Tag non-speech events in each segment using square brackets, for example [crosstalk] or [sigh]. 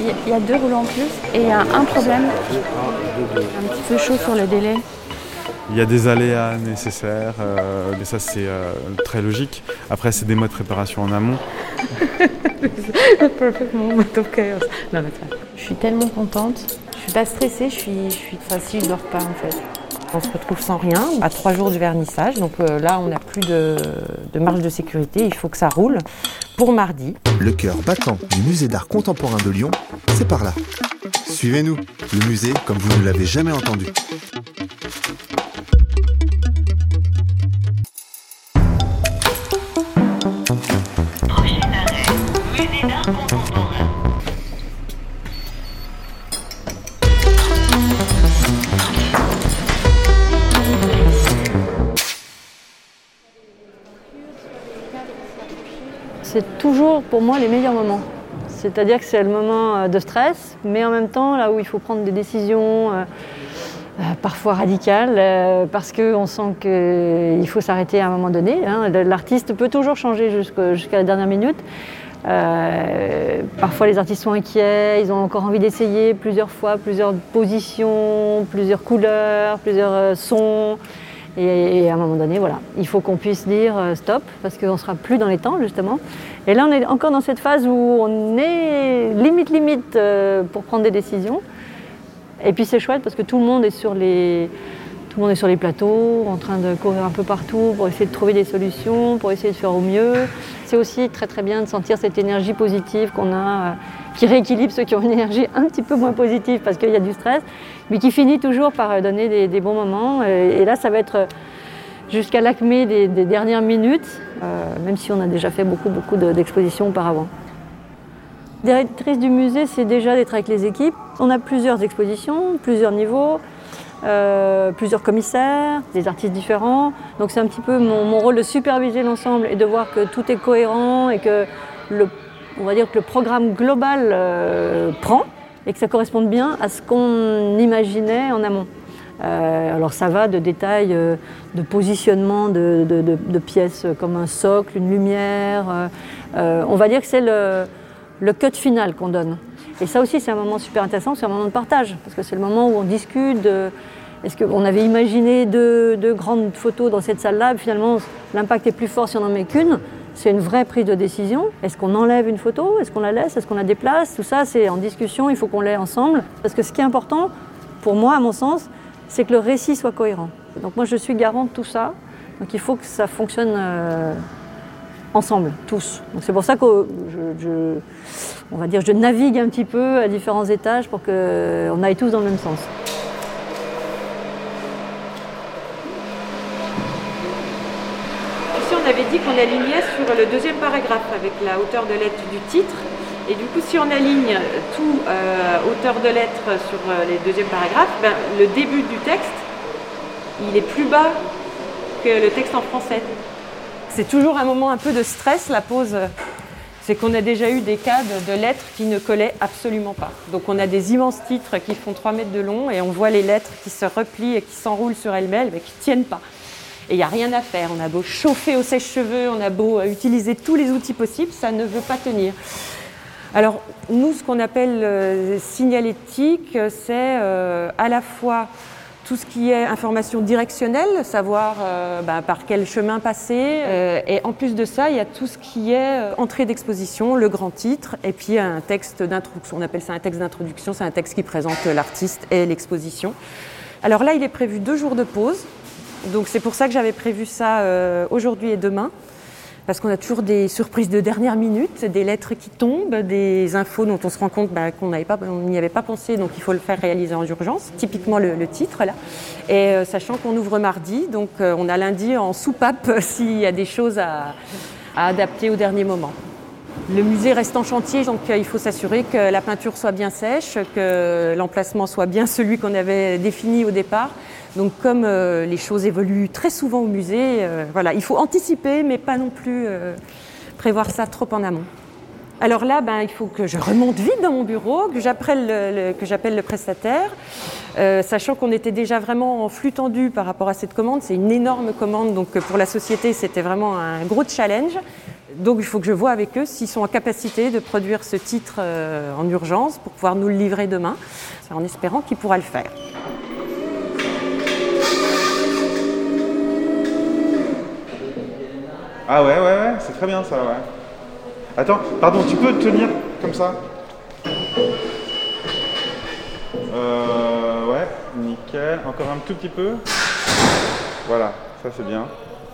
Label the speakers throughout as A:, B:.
A: Il y a deux rouleaux en plus et il y a un problème. Un petit peu chaud sur le délai.
B: Il y a des aléas nécessaires, euh, mais ça c'est euh, très logique. Après, c'est des mois de préparation en amont.
A: Je suis tellement contente. Je suis pas stressée, je suis, je suis facile, je dors pas en fait.
C: On se retrouve sans rien, à trois jours du vernissage. Donc euh, là, on n'a plus de, de marge de sécurité. Il faut que ça roule pour mardi.
D: Le cœur battant du musée d'art contemporain de Lyon, c'est par là. Suivez-nous, le musée comme vous ne l'avez jamais entendu.
E: C'est toujours pour moi les meilleurs moments. C'est-à-dire que c'est le moment euh, de stress, mais en même temps là où il faut prendre des décisions euh, euh, parfois radicales, parce qu'on sent qu'il faut s'arrêter à un moment donné. hein. L'artiste peut toujours changer jusqu'à la dernière minute. Parfois les artistes sont inquiets, ils ont encore envie d'essayer plusieurs fois, plusieurs positions, plusieurs couleurs, plusieurs sons. Et, à un moment donné, voilà, il faut qu'on puisse dire euh, stop, parce qu'on ne sera plus dans les temps, justement. Et là, on est encore dans cette phase où on est limite, limite euh, pour prendre des décisions. Et puis c'est chouette parce que tout le monde est sur les, tout le monde est sur les plateaux, en train de courir un peu partout pour essayer de trouver des solutions, pour essayer de faire au mieux. C'est aussi très très bien de sentir cette énergie positive qu'on a, euh, qui rééquilibre ceux qui ont une énergie un petit peu moins positive parce qu'il y a du stress, mais qui finit toujours par euh, donner des, bons moments. Et, là, ça va être euh, jusqu'à l'acmé des, dernières minutes, même si on a déjà fait beaucoup beaucoup de- d'expositions auparavant. Directrice du musée, c'est déjà d'être avec les équipes. On a plusieurs expositions, plusieurs niveaux, euh, plusieurs commissaires, des artistes différents. Donc c'est un petit peu mon, rôle de superviser l'ensemble et de voir que tout est cohérent et que le, on va dire que le programme global euh, prend et que ça corresponde bien à ce qu'on imaginait en amont. Euh, alors ça va de détails de positionnement de, pièces comme un socle, une lumière. on va dire que c'est le cut final qu'on donne. Et ça aussi c'est un moment super intéressant, c'est un moment de partage, parce que c'est le moment où on discute. Est-ce qu'on avait imaginé deux, grandes photos dans cette salle-là, finalement l'impact est plus fort si on n'en met qu'une c'est une vraie prise de décision. Est-ce qu'on enlève une photo? Est-ce qu'on la laisse? Est-ce qu'on la déplace? Tout ça, c'est en discussion, il faut qu'on l'ait ensemble. Parce que ce qui est important, pour moi, à mon sens, c'est que le récit soit cohérent. Donc moi, je suis garant de tout ça. Donc il faut que ça fonctionne euh, ensemble, tous. C'est pour ça que je, va dire, je navigue un petit peu à différents étages pour qu'on aille tous dans le même sens.
F: Ici, on avait dit qu'on alignait sur le deuxième paragraphe avec la hauteur de lettre du titre. Et du coup, si on aligne tout euh, hauteur de lettre sur euh, les deuxièmes paragraphes, ben, le début du texte, il est plus bas que le texte en français.
C: C'est toujours un moment un peu de stress, la pause. C'est qu'on a déjà eu des cas de, lettres qui ne collaient absolument pas. Donc on a des immenses titres qui font 3 mètres de long et on voit les lettres qui se replient et qui s'enroulent sur elles-mêmes mais qui ne tiennent pas. Et il n'y a rien à faire. On a beau chauffer au sèche-cheveux, on a beau euh, utiliser tous les outils possibles, ça ne veut pas tenir. Alors nous, ce qu'on appelle euh, signalétique, euh, c'est euh, à la fois tout ce qui est information directionnelle, savoir euh, bah, par quel chemin passer. euh, et en plus de ça, il y a tout ce qui est euh, entrée d'exposition, le grand titre, et puis un texte d'introduction. On appelle ça un texte d'introduction, c'est un texte qui présente l'artiste et l'exposition. Alors là, il est prévu deux jours de pause. Donc c'est pour ça que j'avais prévu ça aujourd'hui et demain. Parce qu'on a toujours des surprises de dernière minute, des lettres qui tombent, des infos dont on se rend compte bah, qu'on n'y avait pas pensé, donc il faut le faire réaliser en urgence. Typiquement le, titre là. Et euh, sachant qu'on ouvre mardi, donc euh, on a lundi en soupape [laughs] s'il y a des choses à, à adapter au dernier moment. Le musée reste en chantier, donc euh, il faut s'assurer que la peinture soit bien sèche, que l'emplacement soit bien celui qu'on avait défini au départ. Donc comme euh, les choses évoluent très souvent au musée, euh, voilà, il faut anticiper, mais pas non plus euh, prévoir ça trop en amont. Alors là, ben, il faut que je remonte vite dans mon bureau, que j'appelle le, prestataire, sachant qu'on était déjà vraiment en flux tendu par rapport à cette commande. C'est une énorme commande, donc pour la société, c'était vraiment un gros challenge. Donc il faut que je vois avec eux s'ils sont en capacité de produire ce titre en urgence pour pouvoir nous le livrer demain, en espérant qu'il pourra le faire.
B: Ah ouais, ouais, ouais, c'est très bien ça, ouais. Attends, pardon, tu peux tenir comme ça? Euh, ouais, nickel. Encore un tout petit peu. Voilà, ça c'est bien.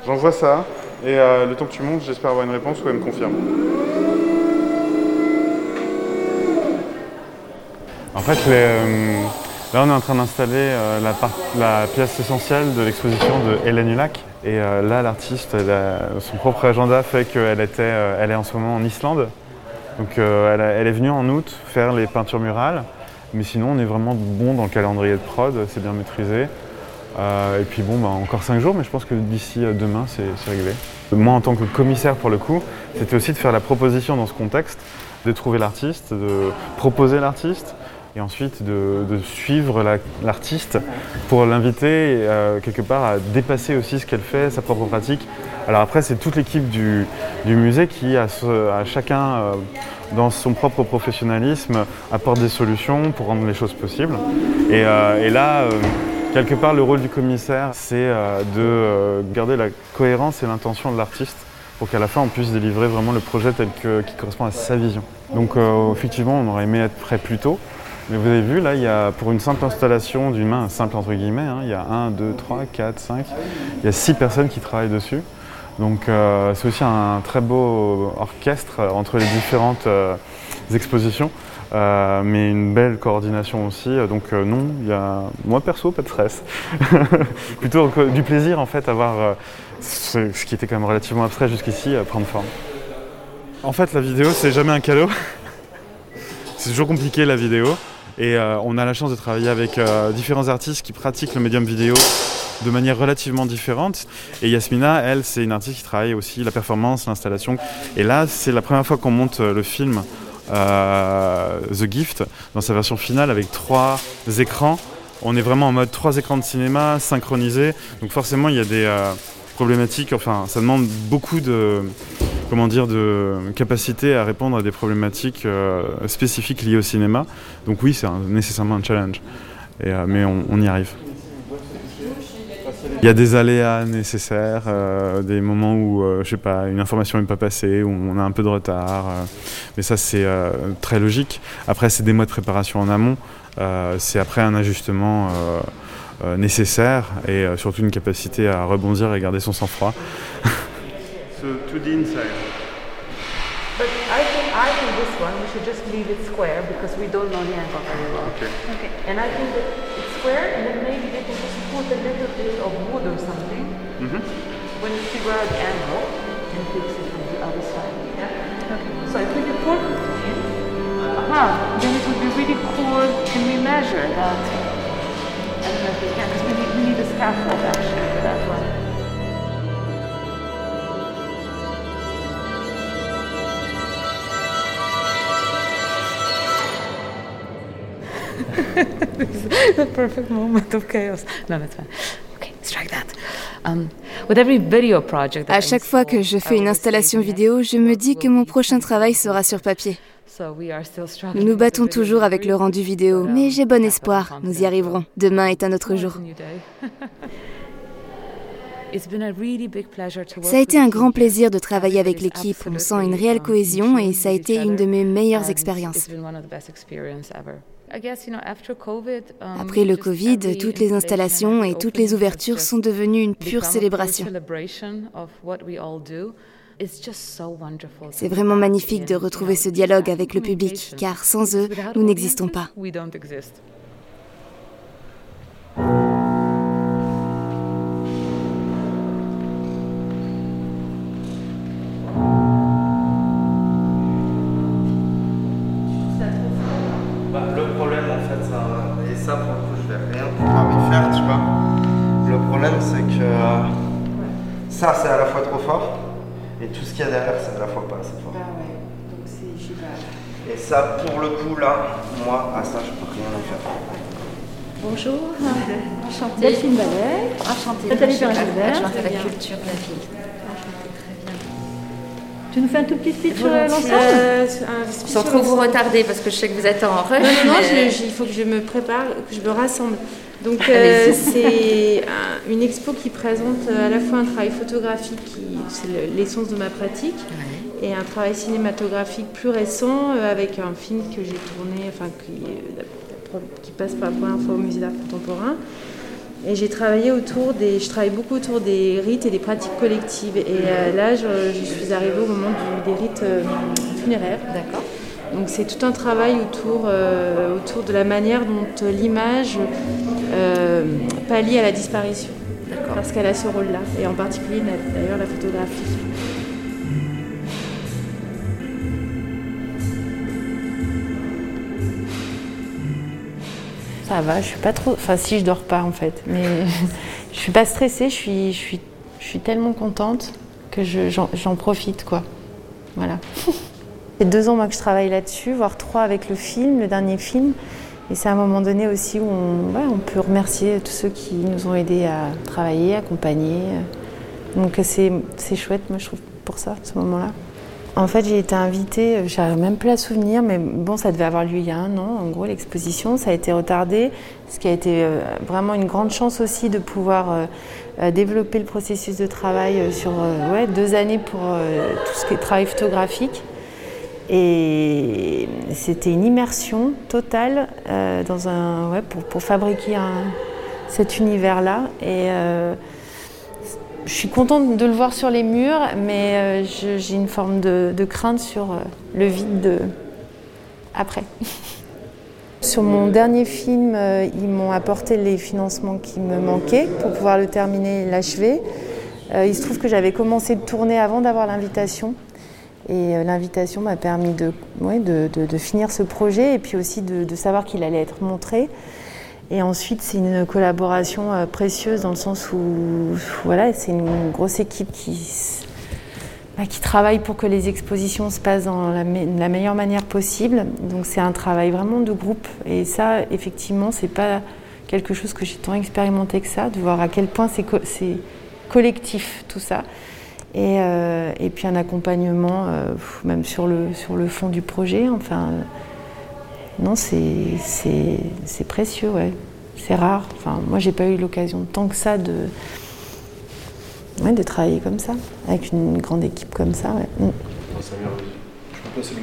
B: J'envoie ça, et euh, le temps que tu montes, j'espère avoir une réponse ou elle me confirme. En fait, euh, là on est en train d'installer euh, la pièce essentielle de l'exposition de Hélène Hulac. Et euh, là, l'artiste, son propre agenda fait qu'elle était, euh, elle est en ce moment en Islande. Donc euh, elle, est venue en août faire les peintures murales. Mais sinon, on est vraiment bon dans le calendrier de prod, c'est bien maîtrisé. Et puis bon, bah, encore 5 jours, mais je pense que d'ici demain, c'est réglé. Moi, en tant que commissaire pour le coup, c'était aussi de faire la proposition dans ce contexte, de trouver l'artiste, de proposer l'artiste, et ensuite de, suivre la- l'artiste pour l'inviter euh, quelque part à dépasser aussi ce qu'elle fait, sa propre pratique. Alors après, c'est toute l'équipe du, musée qui, à, chacun, euh, dans son propre professionnalisme, apporte des solutions pour rendre les choses possibles. Et, euh, là, quelque part, le rôle du commissaire, c'est de garder la cohérence et l'intention de l'artiste pour qu'à la fin, on puisse délivrer vraiment le projet tel que, qui correspond à sa vision. Donc effectivement, on aurait aimé être prêt plus tôt. Mais vous avez vu, là, il y a, pour une simple installation d'une main, simple entre guillemets, hein, il y a 1, 2, 3, 4, 5, il y a 6 personnes qui travaillent dessus. Donc euh, c'est aussi un très beau orchestre entre les différentes euh, expositions, euh, mais une belle coordination aussi. Donc non, il y a moi perso pas de stress, [laughs] plutôt du plaisir en fait à voir ce, ce qui était quand même relativement abstrait jusqu'ici prendre forme. En fait, la vidéo c'est jamais un cadeau. [laughs] c'est toujours compliqué la vidéo. Et euh, on a la chance de travailler avec euh, différents artistes qui pratiquent le médium vidéo de manière relativement différente. Et Yasmina, elle, c'est une artiste qui travaille aussi la performance, l'installation. Et là, c'est la première fois qu'on monte euh, le film The Gift dans sa version finale avec trois écrans. On est vraiment en mode trois écrans de cinéma synchronisés. Donc forcément, il y a des problématiques. Enfin, ça demande beaucoup de comment dire, de capacité à répondre à des problématiques euh, spécifiques liées au cinéma. Donc oui, c'est nécessairement un challenge. Euh, mais on, y arrive. Il y a des aléas nécessaires, euh, des moments où, je sais pas, une information n'est pas passée, où on a un peu de retard. mais ça, c'est très logique. Après, c'est des mois de préparation en amont. C'est après un ajustement nécessaire et surtout une capacité à rebondir et garder son sang-froid. [laughs] so,
G: leave it square because we don't know the angle very well.
B: Okay. okay.
G: And I think that it's square and then maybe they can just put a little bit of wood or something when you figure out the angle and fix it from the other side. Yeah? So if we can put it in, uh-huh, then it would be really cool. Can we measure that? I don't know if we can because we need, we need a scaffold actually for that one. The perfect moment of chaos. No, that's fine. Okay, strike that. Um, with every video project that
H: À
G: I
H: chaque fois que je fais une installation vidéo, je me dis que mon prochain travail sera sur papier.
G: So we are still
H: Nous nous
G: with
H: battons
G: the video
H: toujours avec le rendu vidéo,
G: um,
H: mais j'ai bon espoir, nous y arriverons. Demain est un autre jour.
G: a new day. [laughs] It's been a really big pleasure to work
H: Ça a été
G: with
H: un
G: the
H: grand plaisir de travailler avec l'équipe, on sent une réelle
G: um,
H: cohésion et ça a été une de mes meilleures expériences.
G: Um,
H: Après le Covid, toutes les
G: installation
H: installations
G: and
H: et toutes les ouvertures sont devenues une pure célébration. C'est vraiment magnifique de retrouver ce dialogue avec le public, car sans eux, nous n'existons pas.
I: Ça pour le coup je vais rien pouvoir y faire, tu vois. Le problème c'est que euh, ça c'est à la fois trop fort et tout ce qu'il y a derrière c'est à la fois pas assez fort. Et ça pour le coup là, moi à ça je peux rien en faire.
E: Bonjour, enchantée. Delphine Ballet. Enchantée. Nathalie Perrin-Gilbert.
J: la culture de la ville.
E: Tu nous fais un tout petit speech sur l'ensemble?
F: Euh,
J: Sans trop vous retarder parce que je sais que vous êtes en rush.
F: Non, non, non,
J: mais-
F: je- je- il faut que je me prépare, que je me rassemble. Donc, [laughs] euh, c'est un- une expo qui présente euh, à la fois un travail photographique, qui c'est le- l'essence de ma pratique, et un travail cinématographique plus récent euh, avec un film que j'ai tourné, enfin, qui, qui passe pour la première fois au musée d'art contemporain. Et j'ai travaillé autour des, je travaille beaucoup autour des rites et des pratiques collectives. Et euh, là, je, je suis arrivée au moment du- des rites euh, funéraires.
J: D'accord.
F: Donc c'est tout un travail autour, euh, autour de la manière dont l'image euh, pallie à la disparition. Parce qu'elle a ce rôle-là, et en particulier d'ailleurs la photographie. Ça va, je suis pas trop. Enfin, si je dors pas en fait, mais [laughs] je suis pas stressée. Je suis, je suis, je suis tellement contente que je- j'en j'en profite quoi. Voilà. [laughs] C'est deux ans moi que je travaille là-dessus, voire trois avec le film, le dernier film. Et c'est à un moment donné aussi où on, ouais, on peut remercier tous ceux qui nous ont aidés à travailler, accompagner. Donc c'est chouette, moi je trouve, pour ça, ce moment-là. En fait, j'ai été invitée, euh, j'arrive même plus à souvenir, mais bon, ça devait avoir lieu il y a un an. En gros, l'exposition, ça a été retardé, ce qui a été euh, vraiment une grande chance aussi de pouvoir euh, développer le processus de travail sur deux années pour tout ce qui est travail photographique. Et c'était une immersion totale dans un, pour, fabriquer cet univers-là. Je suis contente de le voir sur les murs, mais euh, j'ai une forme de, crainte sur euh, le vide de... après. [laughs] Sur mon dernier film, euh, ils m'ont apporté les financements qui me manquaient pour pouvoir le terminer et l'achever. Il se trouve que j'avais commencé de tourner avant d'avoir l'invitation. Et l'invitation m'a permis de, finir ce projet et puis aussi de savoir qu'il allait être montré. Et ensuite, c'est une collaboration euh, précieuse dans le sens où voilà, c'est une grosse équipe qui, bah, qui travaille pour que les expositions se passent dans la, me- la meilleure manière possible. Donc c'est un travail vraiment de groupe. Et ça, effectivement, c'est pas quelque chose que j'ai tant expérimenté que ça, de voir à quel point c'est co- c'est collectif tout ça. Et, euh, puis un accompagnement, euh, même sur le, sur le fond du projet. Enfin, non, c'est c'est- c'est précieux, ouais. C'est rare. Enfin, moi, j'ai pas eu l'occasion tant que ça de, ouais, de travailler comme ça, avec une grande équipe comme ça. ouais. Mm.
K: Je peux passer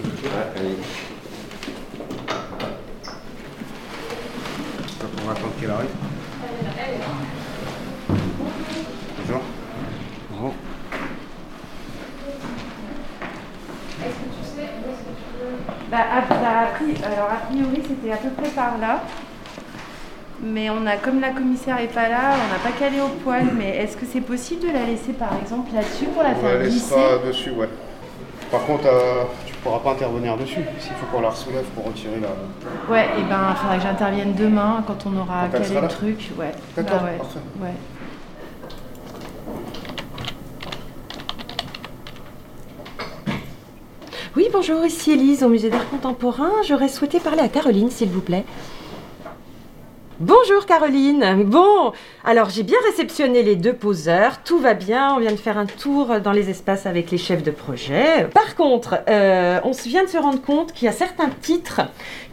I: On va attendre qu'il arrive. Bonjour. Bonjour.
F: Bah, a, bah, a alors, a priori, c'était à peu près par là. Mais on a, comme la commissaire est pas là, on n'a pas calé au poil. Mais est-ce que c'est possible de la laisser, par exemple, là-dessus pour la
K: On
F: faire
K: la
F: glisser
K: laissera dessus, ouais. Par contre, euh, tu pourras pas intervenir dessus. S'il faut qu'on la soulève pour retirer la.
F: Ouais, et ben, il faudra que j'intervienne demain quand on aura
K: Quand
F: calé le truc. Ouais.
K: D'accord,
F: Bah ouais.
K: parfait.
F: Ouais.
C: Bonjour, ici Élise au musée d'art contemporain. J'aurais souhaité parler à Caroline, s'il vous plaît. Bonjour Caroline. Bon, alors j'ai bien réceptionné les deux poseurs, tout va bien, on vient de faire un tour dans les espaces avec les chefs de projet. Par contre, euh, on vient de se rendre compte qu'il y a certains titres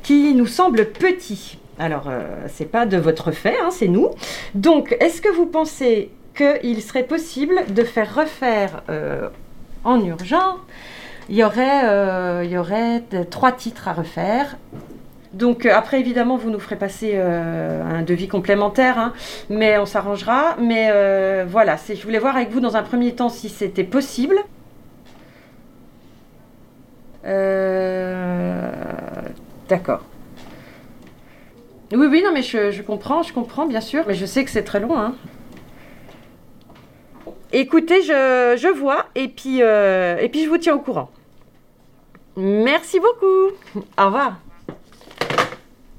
C: qui nous semblent petits. Alors, euh, c'est pas de votre fait, hein, c'est nous. Donc, est-ce que vous pensez qu'il serait possible de faire refaire euh, en urgence il y aurait, euh, il y aurait trois titres à refaire. Donc euh, après, évidemment, vous nous ferez passer euh, un devis complémentaire, hein, mais on s'arrangera. Mais voilà, je voulais voir avec vous dans un premier temps si c'était possible. D'accord. Oui, oui, non, mais je, je comprends, je comprends, bien sûr, mais je sais que c'est très long. Hein. Écoutez, je, vois, et puis, euh, et puis je vous tiens au courant. Merci beaucoup. Au revoir.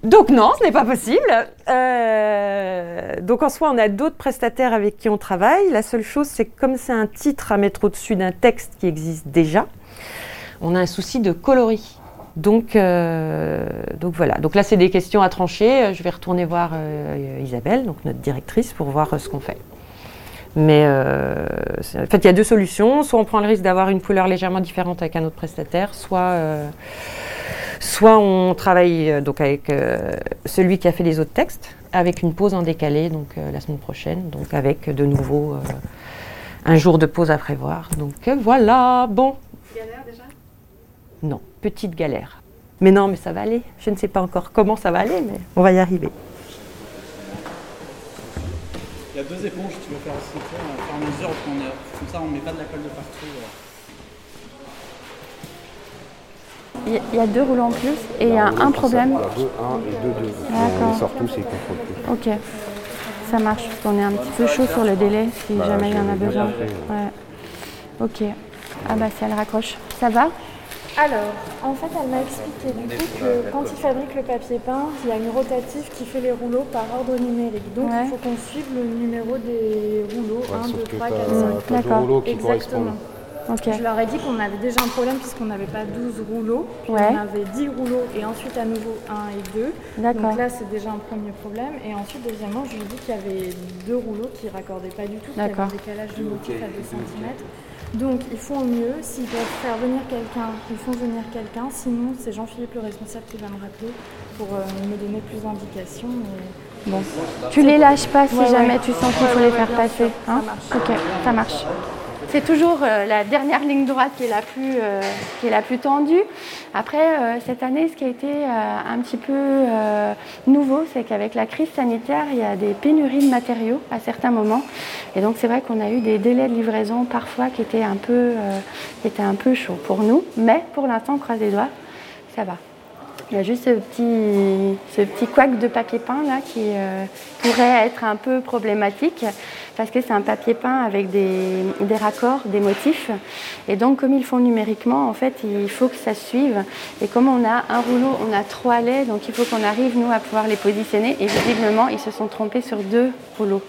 C: Donc non, ce n'est pas possible. Euh, donc en soi, on a d'autres prestataires avec qui on travaille. La seule chose, c'est que comme c'est un titre à mettre au-dessus d'un texte qui existe déjà, on a un souci de coloris. Donc, euh, voilà. Donc là, c'est des questions à trancher. Je vais retourner voir Isabelle, notre directrice, pour voir ce qu'on fait. Mais euh, en fait, il y a deux solutions. Soit on prend le risque d'avoir une couleur légèrement différente avec un autre prestataire, soit, euh, on travaille euh, donc avec celui qui a fait les autres textes, avec une pause en décalé donc la semaine prochaine, donc avec de nouveau un jour de pause à prévoir. Donc voilà, bon. Non, petite galère. Mais non, mais ça va aller. Je ne sais pas encore comment ça va aller, mais on va y arriver.
J: Il y a deux éponges, tu veux faire aussi au fur et à mesure qu'on est- Comme ça, on met pas de la colle de partout.
A: Il y a- deux rouleaux en plus et il y a un problème.
K: Deux, un et deux, deux.
A: D'accord.
K: Ils sortent tous et ils contrôlent plus.
A: Ok, ça marche parce qu'on est un petit peu chaud sur le délai si
K: Bah,
A: jamais il y en a besoin. Ouais. Ok. Ah bah si elle raccroche. Ça va?
L: Alors, en fait, elle m'a expliqué du coup que quand ils fabriquent le papier peint, il y a une rotative qui fait les rouleaux par ordre numérique. Donc il faut qu'on suive le numéro des rouleaux,
K: Ouais,
L: 1,
K: sauf
L: 2,
K: que
L: 3,
K: t'as-
L: 4, 5.
K: t'as deux rouleaux qui
L: Exactement. Je leur ai dit qu'on avait déjà un problème puisqu'on n'avait pas 12 rouleaux, puis
A: Ouais.
L: on avait 10 rouleaux et ensuite à nouveau 1 et 2.
A: D'accord.
L: Donc là c'est déjà un premier problème. Et ensuite deuxièmement je lui ai dit qu'il y avait deux rouleaux qui ne raccordaient pas du tout, qu'il y avait un décalage du motif à 2 cm. Donc ils font au mieux, s'ils peuvent faire venir quelqu'un, ils font venir quelqu'un, sinon c'est Jean-Philippe le responsable qui va me rappeler pour euh, me donner plus d'indications. mais-
A: Bon. Tu les lâches pas si
L: Ouais,
A: jamais
L: ouais.
A: tu sens qu'il faut
L: ouais,
A: les
L: ouais,
A: faire passer.
L: sûr, ça
A: hein
L: marche.
A: ok, ça marche. C'est toujours euh, la dernière ligne droite qui est la plus, euh, tendue. Après, euh, cette année, ce qui a été un petit peu nouveau, c'est qu'avec la crise sanitaire, il y a des pénuries de matériaux à certains moments. Et donc, c'est vrai qu'on a eu des délais de livraison parfois qui étaient un peu, qui étaient un peu chauds pour nous. Mais pour l'instant, on croise les doigts, ça va. Il y a juste ce petit, ce couac de papier peint là qui euh, pourrait être un peu problématique parce que c'est un papier peint avec des, des raccords, des motifs. Et donc, comme ils font numériquement, en fait, il faut que ça suive. Et comme on a un rouleau, on a trois laits, donc il faut qu'on arrive, nous, à pouvoir les positionner. Et visiblement, ils se sont trompés sur deux rouleaux,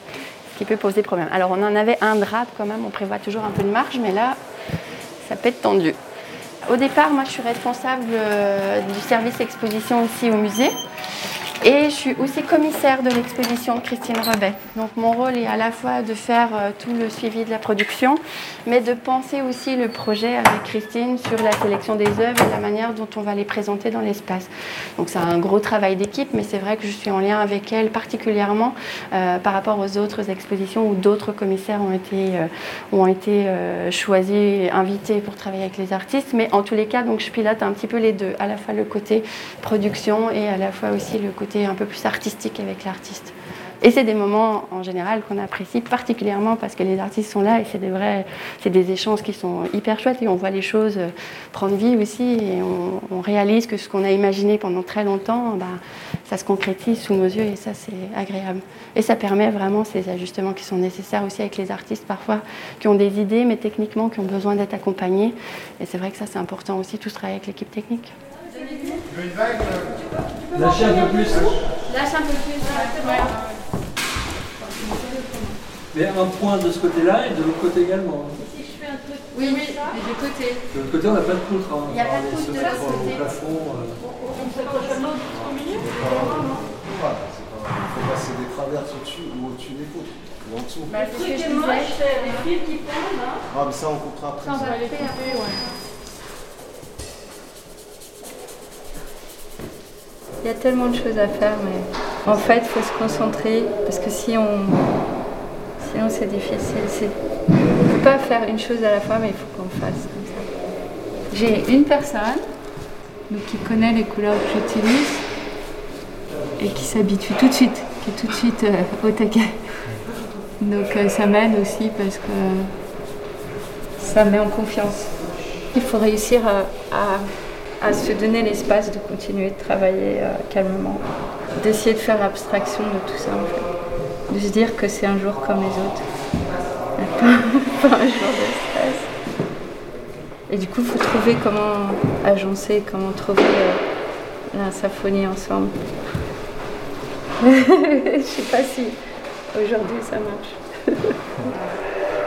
A: ce qui peut poser problème. Alors, on en avait un drap quand même, on prévoit toujours un peu de marge, mais là, ça peut être tendu. Au départ, moi, je suis responsable euh, du service exposition ici au musée. Et je suis aussi commissaire de l'exposition Christine Rebet. Donc mon rôle est à la fois de faire euh, tout le suivi de la production, mais de penser aussi le projet avec Christine sur la sélection des œuvres et la manière dont on va les présenter dans l'espace. Donc c'est un gros travail d'équipe, mais c'est vrai que je suis en lien avec elle particulièrement euh, par rapport aux autres expositions où d'autres commissaires ont été, euh, ont été choisis, invités pour travailler avec les artistes. Mais en tous les cas, donc je pilote un petit peu les deux, à la fois le côté production et à la fois aussi le côté un peu plus artistique avec l'artiste. Et c'est des moments en général qu'on apprécie particulièrement parce que les artistes sont là et c'est des vrais, c'est des échanges qui sont hyper chouettes et on voit les choses euh, prendre vie aussi et on, réalise que ce qu'on a imaginé pendant très longtemps, bah, ça se concrétise sous nos yeux et ça c'est agréable. Et ça permet vraiment ces ajustements qui sont nécessaires aussi avec les artistes parfois qui ont des idées mais techniquement qui ont besoin d'être accompagnés. Et c'est vrai que ça c'est important aussi tout ce travail avec l'équipe technique.
J: Lâchez un peu plus.
A: Lâche un peu plus.
J: Mais un point de ce côté-là et de l'autre côté également.
A: Si je fais un truc. Oui, oui, mais du côté.
J: De l'autre côté, on n'a pas de poutre. Hein.
A: Il n'y a pas de poutre de l'autre côté.
J: Au plafond. euh.
K: Il faut passer des traverses au-dessus ou au-dessus des poutres. Ou en dessous.
A: Bah, c'est ce que je disais. Les fils qui pendent, hein.
K: Ah, mais ça, on coupera après.
A: Ça, on va les couper, ouais.
M: Il y a tellement de choses à faire, mais en fait, il faut se concentrer parce que si on. Sinon, c'est difficile. On ne peut pas faire une chose à la fois, mais il faut qu'on fasse comme ça. J'ai une personne qui connaît les couleurs que j'utilise et qui s'habitue tout de suite, qui est tout de suite euh, au taquet. Donc, euh, ça m'aide aussi parce que ça met en confiance. Il faut réussir à, à- à se donner l'espace de continuer de travailler euh, calmement, d'essayer de faire abstraction de tout ça en fait, de se dire que c'est un jour comme les autres, pas, [laughs] pas un jour de stress. Et du coup, il faut trouver comment agencer, comment trouver euh, la symphonie ensemble. [laughs] Je sais pas si aujourd'hui ça marche. [laughs]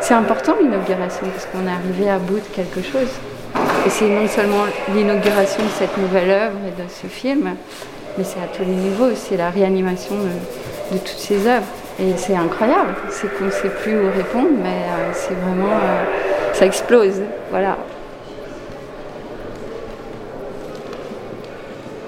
M: C'est important l'inauguration parce qu'on est arrivé à bout de quelque chose. Et c'est non seulement l'inauguration de cette nouvelle œuvre et de ce film, mais c'est à tous les niveaux, c'est la réanimation de, de toutes ces œuvres. Et c'est incroyable, c'est qu'on ne sait plus où répondre, mais euh, c'est vraiment. euh, ça explose, voilà.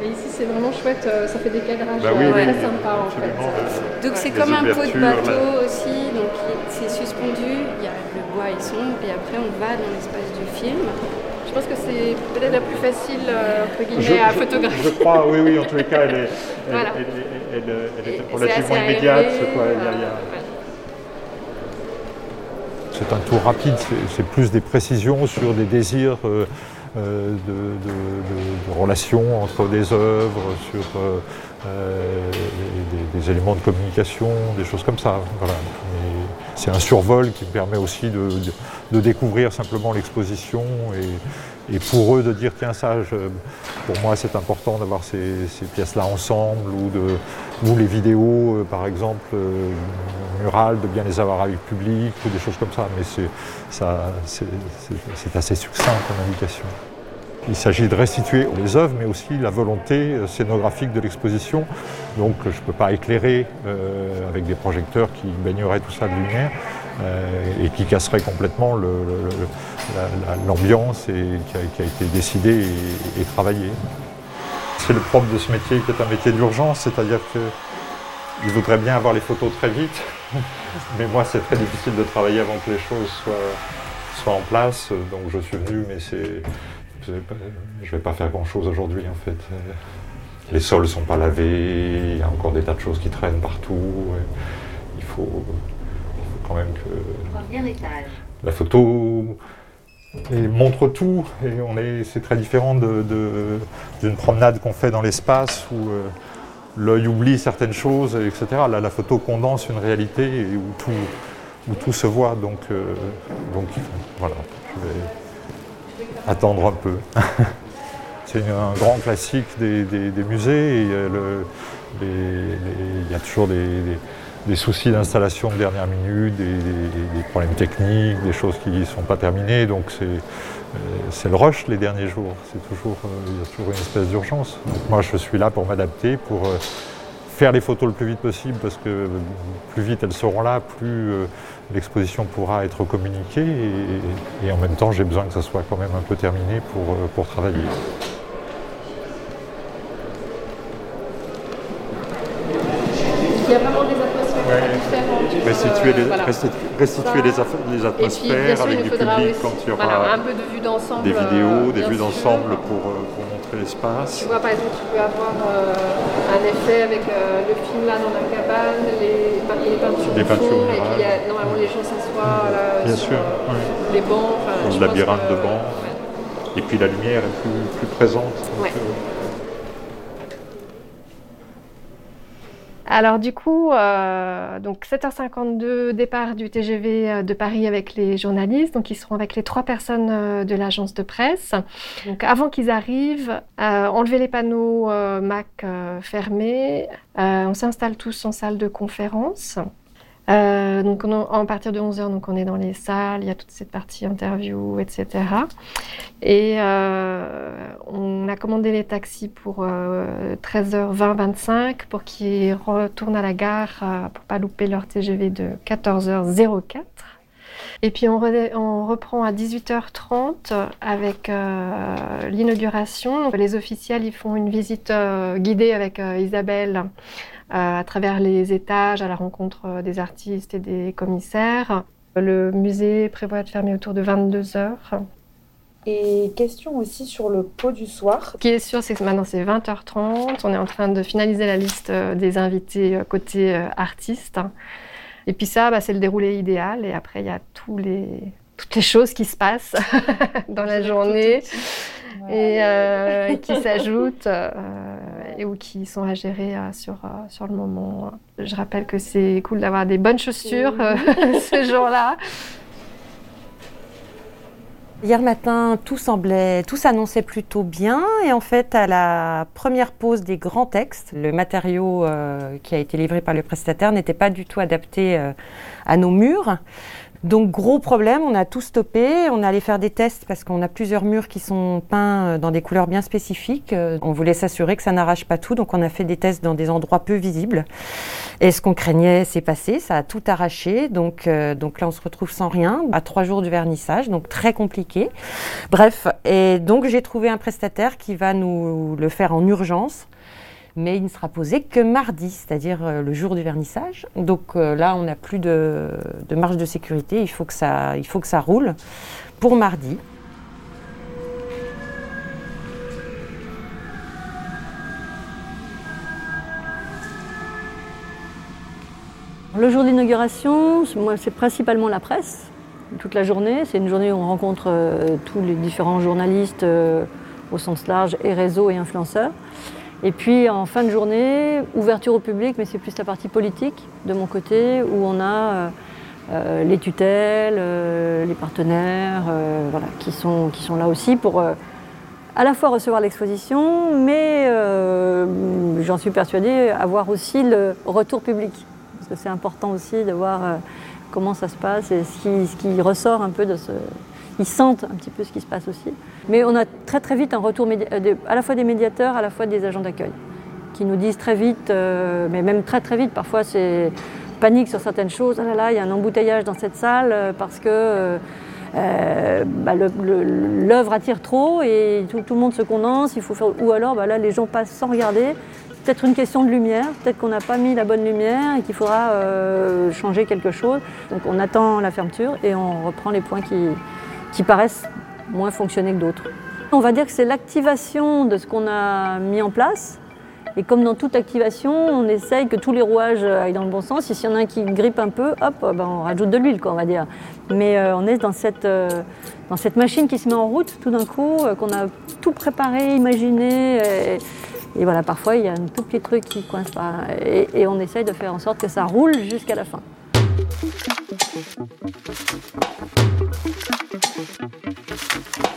N: Et ici, c'est vraiment chouette, euh, ça fait des cadrages
O: Bah oui,
N: euh,
O: oui,
N: très
O: oui,
N: sympas en fait.
M: Donc c'est comme un pot de bateau
O: là.
M: aussi, donc c'est suspendu, il y a le bois est sombre, et après on va dans l'espace du film.
N: Je pense que c'est peut-être la plus facile, euh, entre guillemets,
O: Je-
N: à
O: je-
N: photographier.
O: Je crois, oui, oui, en tous les cas, elle, est, elle,
N: Voilà.
O: elle- elle- elle- elle
N: Et
O: était
N: c'est
O: relativement immédiate. a- C'est un tour rapide, c'est- plus des précisions sur des désirs euh, euh, de, de- de- de relations entre des œuvres, sur euh, euh, des, des éléments de communication, des choses comme ça. Voilà. C'est un survol qui me permet aussi de, de- découvrir simplement l'exposition et, pour eux de dire tiens ça, pour moi c'est important d'avoir ces, ces pièces-là ensemble ou, de, les vidéos euh, par exemple euh, murales, de bien les avoir avec public ou des choses comme ça. Mais c'est, assez succinct comme indication. Il s'agit de restituer les œuvres, mais aussi la volonté euh, scénographique de l'exposition. Donc je ne peux pas éclairer avec des projecteurs qui baigneraient tout ça de lumière et qui casseraient complètement l'ambiance qui a, été décidée et, travaillée. C'est le propre de ce métier qui est un métier d'urgence, c'est-à-dire que il voudrait bien avoir les photos très vite, [laughs] mais moi c'est très difficile de travailler avant que les choses soient, en place. Donc je suis venu, mais c'est, je ne vais pas faire grand-chose aujourd'hui en fait. Les sols ne sont pas lavés, il y a encore des tas de choses qui traînent partout. il faut quand même que la photo et montre tout et on est, c'est très différent de, de- d'une promenade qu'on fait dans l'espace où euh, l'œil oublie certaines choses, etc. Là, la photo condense une réalité et où tout, où tout se voit. Donc, euh, donc voilà, je vais attendre un peu. [laughs] C'est une- un grand classique des, des- des musées et euh, il y a toujours des, des- des soucis d'installation de dernière minute, des, problèmes techniques, des choses qui ne sont pas terminées. Donc c'est euh, c'est le rush les derniers jours. C'est toujours, euh, il y a toujours une espèce d'urgence. Moi je suis là pour m'adapter, pour euh, faire les photos le plus vite possible parce que plus vite elles seront là, plus l'exposition pourra être communiquée et, en même temps j'ai besoin que ça soit quand même un peu terminé pour travailler.
N: Il y a vraiment des atmosphères très différentes.
O: Restituer les,
N: voilà.
O: restitu- restituer les,
N: puis,
O: atmosphères
N: sûr,
O: avec du public
N: aussi,
O: quand il y aura
N: voilà, un peu de vue d'ensemble.
O: des vidéos,
N: euh,
O: des vues d'ensemble pour, euh, pour montrer l'espace.
N: Tu vois, par exemple, tu peux avoir euh, un effet avec le film là dans la cabane, les, les peintures
O: Les
N: au
O: peintures
N: fond, et puis a- normalement les gens s'assoient là,
O: Bien
N: sur
O: sûr, oui.
N: les bancs. enfin,
O: Dans le labyrinthe
N: que-
O: de bancs. Et puis la lumière est plus, plus présente. donc,
N: Ouais. Alors du coup, euh, donc 7h52 départ du TGV euh, de Paris avec les journalistes, donc ils seront avec les trois personnes euh, de l'agence de presse. Donc avant qu'ils arrivent, euh, enlever les panneaux Mac fermés, on s'installe tous en salle de conférence. Euh, donc on, en partir de 11h, donc on est dans les salles, il y a toute cette partie interview, etc. Et euh, on a commandé les taxis pour euh, 13h20-25 pour qu'ils retournent à la gare pour pas louper leur TGV de 14h04. Et puis on, re- on reprend à 18h30 avec l'inauguration. Les officiels ils font une visite guidée avec Isabelle à travers les étages à la rencontre euh, des artistes et des commissaires. Le musée prévoit de fermer autour de 22h.
P: Et question aussi sur le pot du soir.
N: Ce qui est sûr, c'est que maintenant c'est 20h30. On est en train de finaliser la liste euh, des invités euh, côté artistes. Et puis ça, bah, c'est le déroulé idéal. Et après, il y a tous les, toutes les choses qui se passent [laughs] dans la journée et euh, qui [laughs] s'ajoutent euh, et ou qui sont à gérer euh, sur, sur le moment. Je rappelle que c'est cool d'avoir des bonnes chaussures [laughs] ce jour-là.
C: Hier matin, tout semblait, tout s'annonçait plutôt bien. Et en fait, à la première pause des grands textes, le matériau euh, qui a été livré par le prestataire n'était pas du tout adapté euh, à nos murs. Donc gros problème, on a tout stoppé, on allait faire des tests parce qu'on a plusieurs murs qui sont peints euh, dans des couleurs bien spécifiques. Euh, On voulait s'assurer que ça n'arrache pas tout, donc on a fait des tests dans des endroits peu visibles. Et ce qu'on craignait s'est passé, ça a tout arraché, donc, euh, donc là on se retrouve sans rien, à trois jours du vernissage, donc très compliqué. Bref, et donc j'ai trouvé un prestataire qui va nous le faire en urgence mais il ne sera posé que mardi, c'est-à-dire euh, le jour du vernissage. Donc euh, là, on n'a plus de, marge de sécurité, il faut, que ça, roule pour mardi.
E: Le jour d'inauguration, moi, c'est principalement la presse, toute la journée. C'est une journée où on rencontre euh, tous les différents journalistes au sens large, et réseaux et influenceurs. Et puis en fin de journée, ouverture au public, mais c'est plus la partie politique de mon côté, où on a euh, euh, les tutelles, euh, les partenaires, voilà, qui, sont, qui sont là aussi pour à la fois recevoir l'exposition, mais j'en suis persuadée, avoir aussi le retour public. Parce que c'est important aussi de voir comment ça se passe et ce qui ressort un peu de ce. Ils sentent un petit peu ce qui se passe aussi. Mais on a très très vite un retour euh, à la fois des médiateurs, à la fois des agents d'accueil, qui nous disent très vite, euh, mais même très très vite, parfois c'est panique sur certaines choses. Ah là là, il y a un embouteillage dans cette salle euh, parce que bah, l'œuvre attire trop et tout, le monde se condense. Il faut faire, ou alors bah, là, les gens passent sans regarder. Peut-être une question de lumière, peut-être qu'on n'a pas mis la bonne lumière et qu'il faudra changer quelque chose. Donc on attend la fermeture et on reprend les points qui, qui paraissent moins fonctionner que d'autres. On va dire que c'est l'activation de ce qu'on a mis en place. Et comme dans toute activation, on essaye que tous les rouages aillent dans le bon sens. Et s'il y en a un qui grippe un peu, hop, ben, on rajoute de l'huile, quoi, on va dire. Mais euh, on est dans cette, euh, dans cette machine qui se met en route tout d'un coup, euh, qu'on a tout préparé, imaginé. Et, voilà, parfois, il y a un tout petit truc qui coince pas. Et, et on essaye de faire en sorte que ça roule jusqu'à la fin. Thank you.